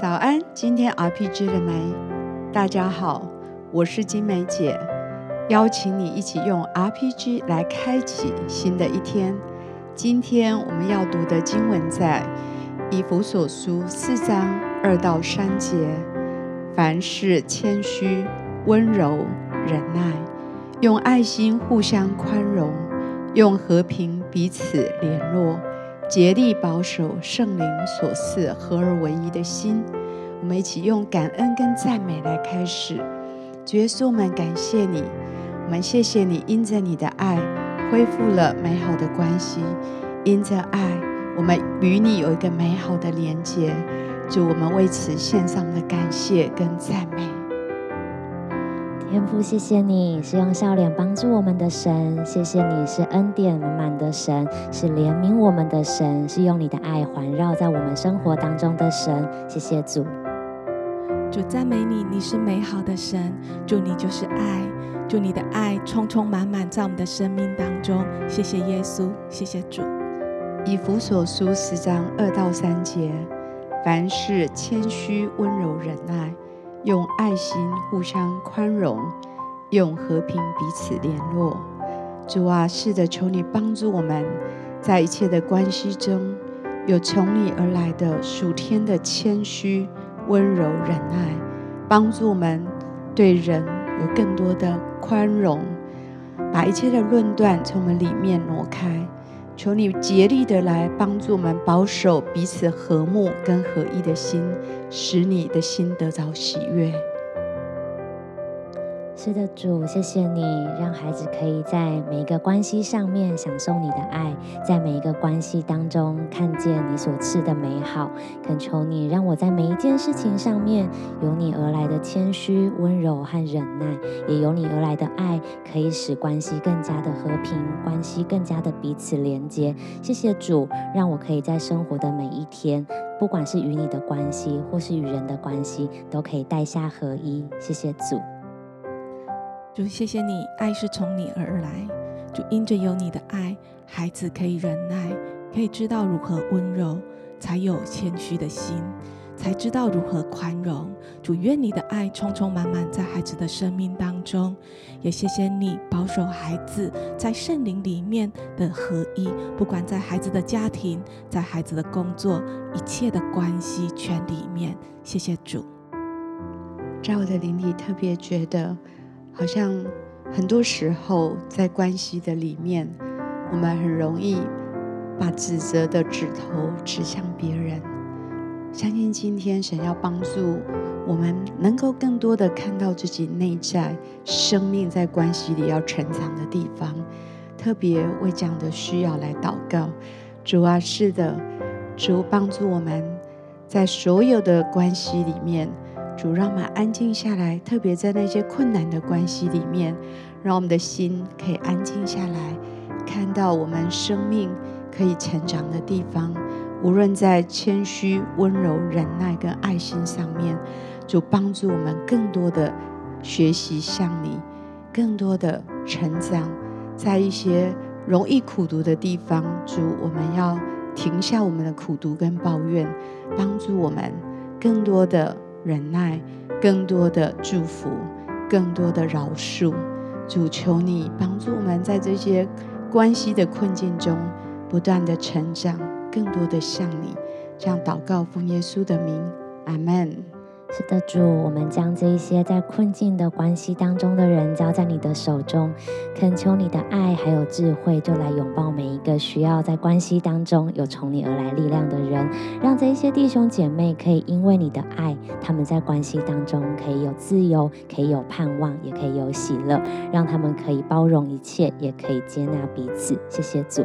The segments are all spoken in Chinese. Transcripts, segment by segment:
早安，今天 RPG 了没？大家好，我是金梅姐，邀请你一起用 RPG 来开启新的一天。今天我们要读的经文在以弗所书四章二到三节。凡事谦虚、温柔、忍耐，用爱心互相宽容，用和平彼此联络。竭力保守圣灵所赐合而为一的心，我们一起用感恩跟赞美来开始。主耶稣，我们感谢你，我们谢谢你，因着你的爱恢复了美好的关系，因着爱，我们与你有一个美好的连结。主，我们为此献上的感谢跟赞美。天父，谢谢你是用笑脸帮助我们的神，谢谢你是恩典满满的神，是怜悯我们的神，是用你的爱环绕在我们生活当中的神。谢谢主，主赞美你，你是美好的神，主你就是爱，主你的爱充充满满在我们的生命当中。谢谢耶稣，谢谢主。以弗所书十章二到三节，凡事谦虚、温柔、忍耐。用爱心互相宽容，用和平彼此联络。主啊，是的，求你帮助我们，在一切的关系中，有从你而来的属天的谦虚、温柔、忍耐，帮助我们对人有更多的宽容，把一切的论断从我们里面挪开。求你竭力的来帮助我们保守彼此和睦跟合一的心，使你的心得着喜悦。是的，主，谢谢你，让孩子可以在每一个关系上面享受你的爱，在每一个关系当中看见你所赐的美好。恳求你，让我在每一件事情上面有你而来的谦虚、温柔和忍耐，也有你而来的爱，可以使关系更加的和平，关系更加的彼此连接。谢谢主，让我可以在生活的每一天，不管是与你的关系，或是与人的关系，都可以带下合一。谢谢主。主，谢谢你，爱是从你而来。主，因着有你的爱，孩子可以忍耐，可以知道如何温柔，才有谦虚的心，才知道如何宽容。主，愿你的爱充充满满在孩子的生命当中。也谢谢你保守孩子在圣灵里面的合一，不管在孩子的家庭，在孩子的工作，一切的关系圈里面。谢谢主。在我的灵里特别觉得。好像很多时候在关系的里面，我们很容易把指责的指头指向别人。相信今天神要帮助我们，能够更多的看到自己内在生命在关系里要成长的地方。特别为这样的需要来祷告。主啊，是的，主帮助我们在所有的关系里面。主，让我们安静下来，特别在那些困难的关系里面，让我们的心可以安静下来，看到我们生命可以成长的地方。无论在谦虚、温柔、忍耐跟爱心上面，主帮助我们更多的学习向你，更多的成长。在一些容易苦读的地方，主，我们要停下我们的苦读跟抱怨，帮助我们更多的。忍耐，更多的祝福，更多的饶恕。主，求你帮助我们在这些关系的困境中不断的成长，更多的像你。这样祷告，奉耶稣的名，阿门。是的，主，我们将这一些在困境的关系当中的人交在你的手中，恳求你的爱还有智慧，就来拥抱每一个需要在关系当中有从你而来力量的人，让这一些弟兄姐妹可以因为你的爱，他们在关系当中可以有自由，可以有盼望，也可以有喜乐，让他们可以包容一切，也可以接纳彼此。谢谢主，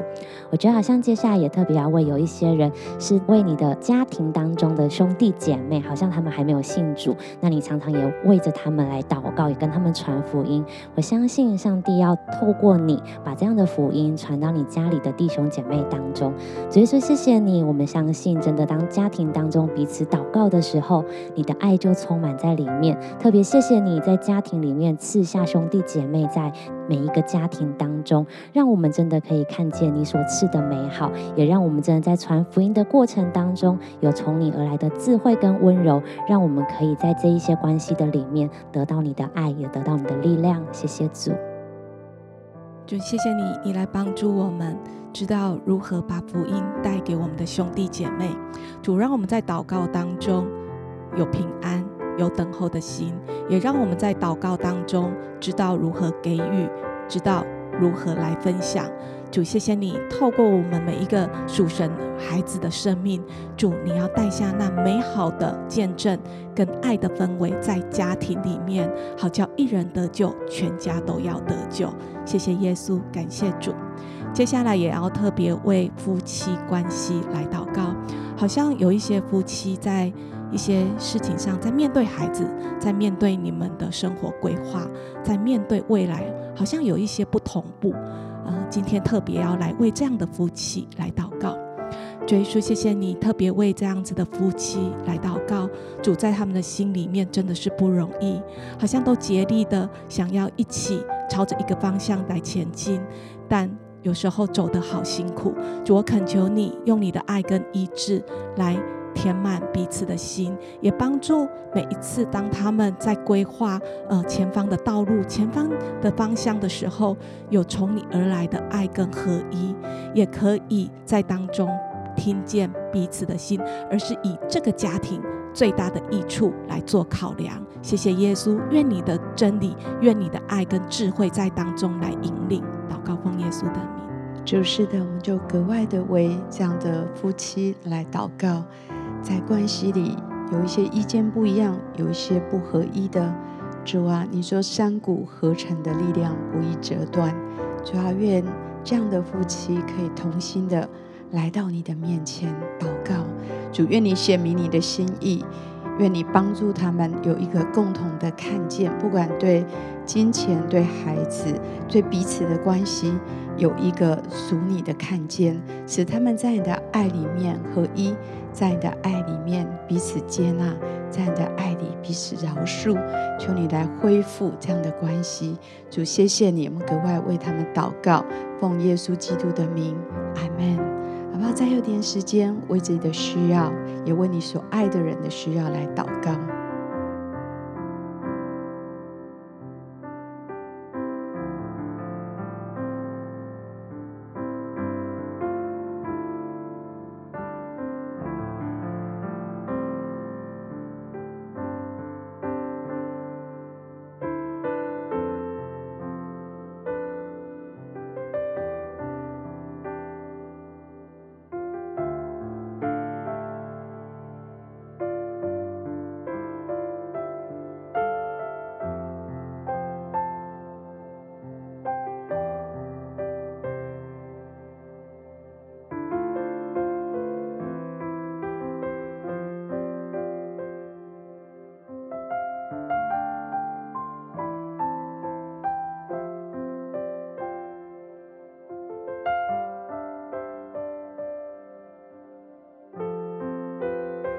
我觉得好像接下来也特别要为有一些人是为你的家庭当中的兄弟姐妹，好像他们还没有。信主，那你常常也为着他们来祷告，也跟他们传福音。我相信上帝要透过你，把这样的福音传到你家里的弟兄姐妹当中。所以说，谢谢你。我们相信，真的当家庭当中彼此祷告的时候，你的爱就充满在里面。特别谢谢你在家庭里面赐下兄弟姐妹在每一个家庭当中，让我们真的可以看见你所赐的美好，也让我们真的在传福音的过程当中，有从你而来的智慧跟温柔，让我们可以在这一些关系的里面得到你的爱，也得到你的力量。谢谢主，就谢谢你，你来帮助我们，知道如何把福音带给我们的兄弟姐妹。主，让我们在祷告当中有平安。有等候的心，也让我们在祷告当中知道如何给予，知道如何来分享。主，谢谢你透过我们每一个属神孩子的生命，主，你要带下那美好的见证跟爱的氛围在家庭里面，好叫一人得救，全家都要得救。谢谢耶稣，感谢主。接下来也要特别为夫妻关系来祷告，好像有一些夫妻在。一些事情上，在面对孩子，在面对你们的生活规划，在面对未来，好像有一些不同步。呃，今天特别要来为这样的夫妻来祷告。主耶稣，谢谢你特别为这样子的夫妻来祷告。主在他们的心里面真的是不容易，好像都竭力的想要一起朝着一个方向来前进，但有时候走得好辛苦。主，我恳求你用你的爱跟医治来。填满彼此的心，也帮助每一次当他们在规划呃前方的道路、前方的方向的时候，有从你而来的爱跟合一，也可以在当中听见彼此的心，而是以这个家庭最大的益处来做考量。谢谢耶稣，愿你的真理，愿你的爱跟智慧在当中来引领。祷告奉耶稣的名。就是的，我们就格外的为这样的夫妻来祷告。在关系里有一些意见不一样，有一些不合一的，主啊，你说三股合成的力量不易折断。主啊，愿这样的夫妻可以同心的来到你的面前祷告。主，愿你显明你的心意，愿你帮助他们有一个共同的看见，不管对金钱、对孩子、对彼此的关系，有一个属你的看见，使他们在你的爱里面合一。在你的爱里面彼此接纳，在你的爱里彼此饶恕，求你来恢复这样的关系。主，谢谢你，我们格外为他们祷告，奉耶稣基督的名，阿门。再有点时间，为自己的需要，也为你所爱的人的需要来祷告。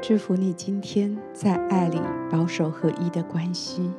祝福你今天在爱里保守合一的关系。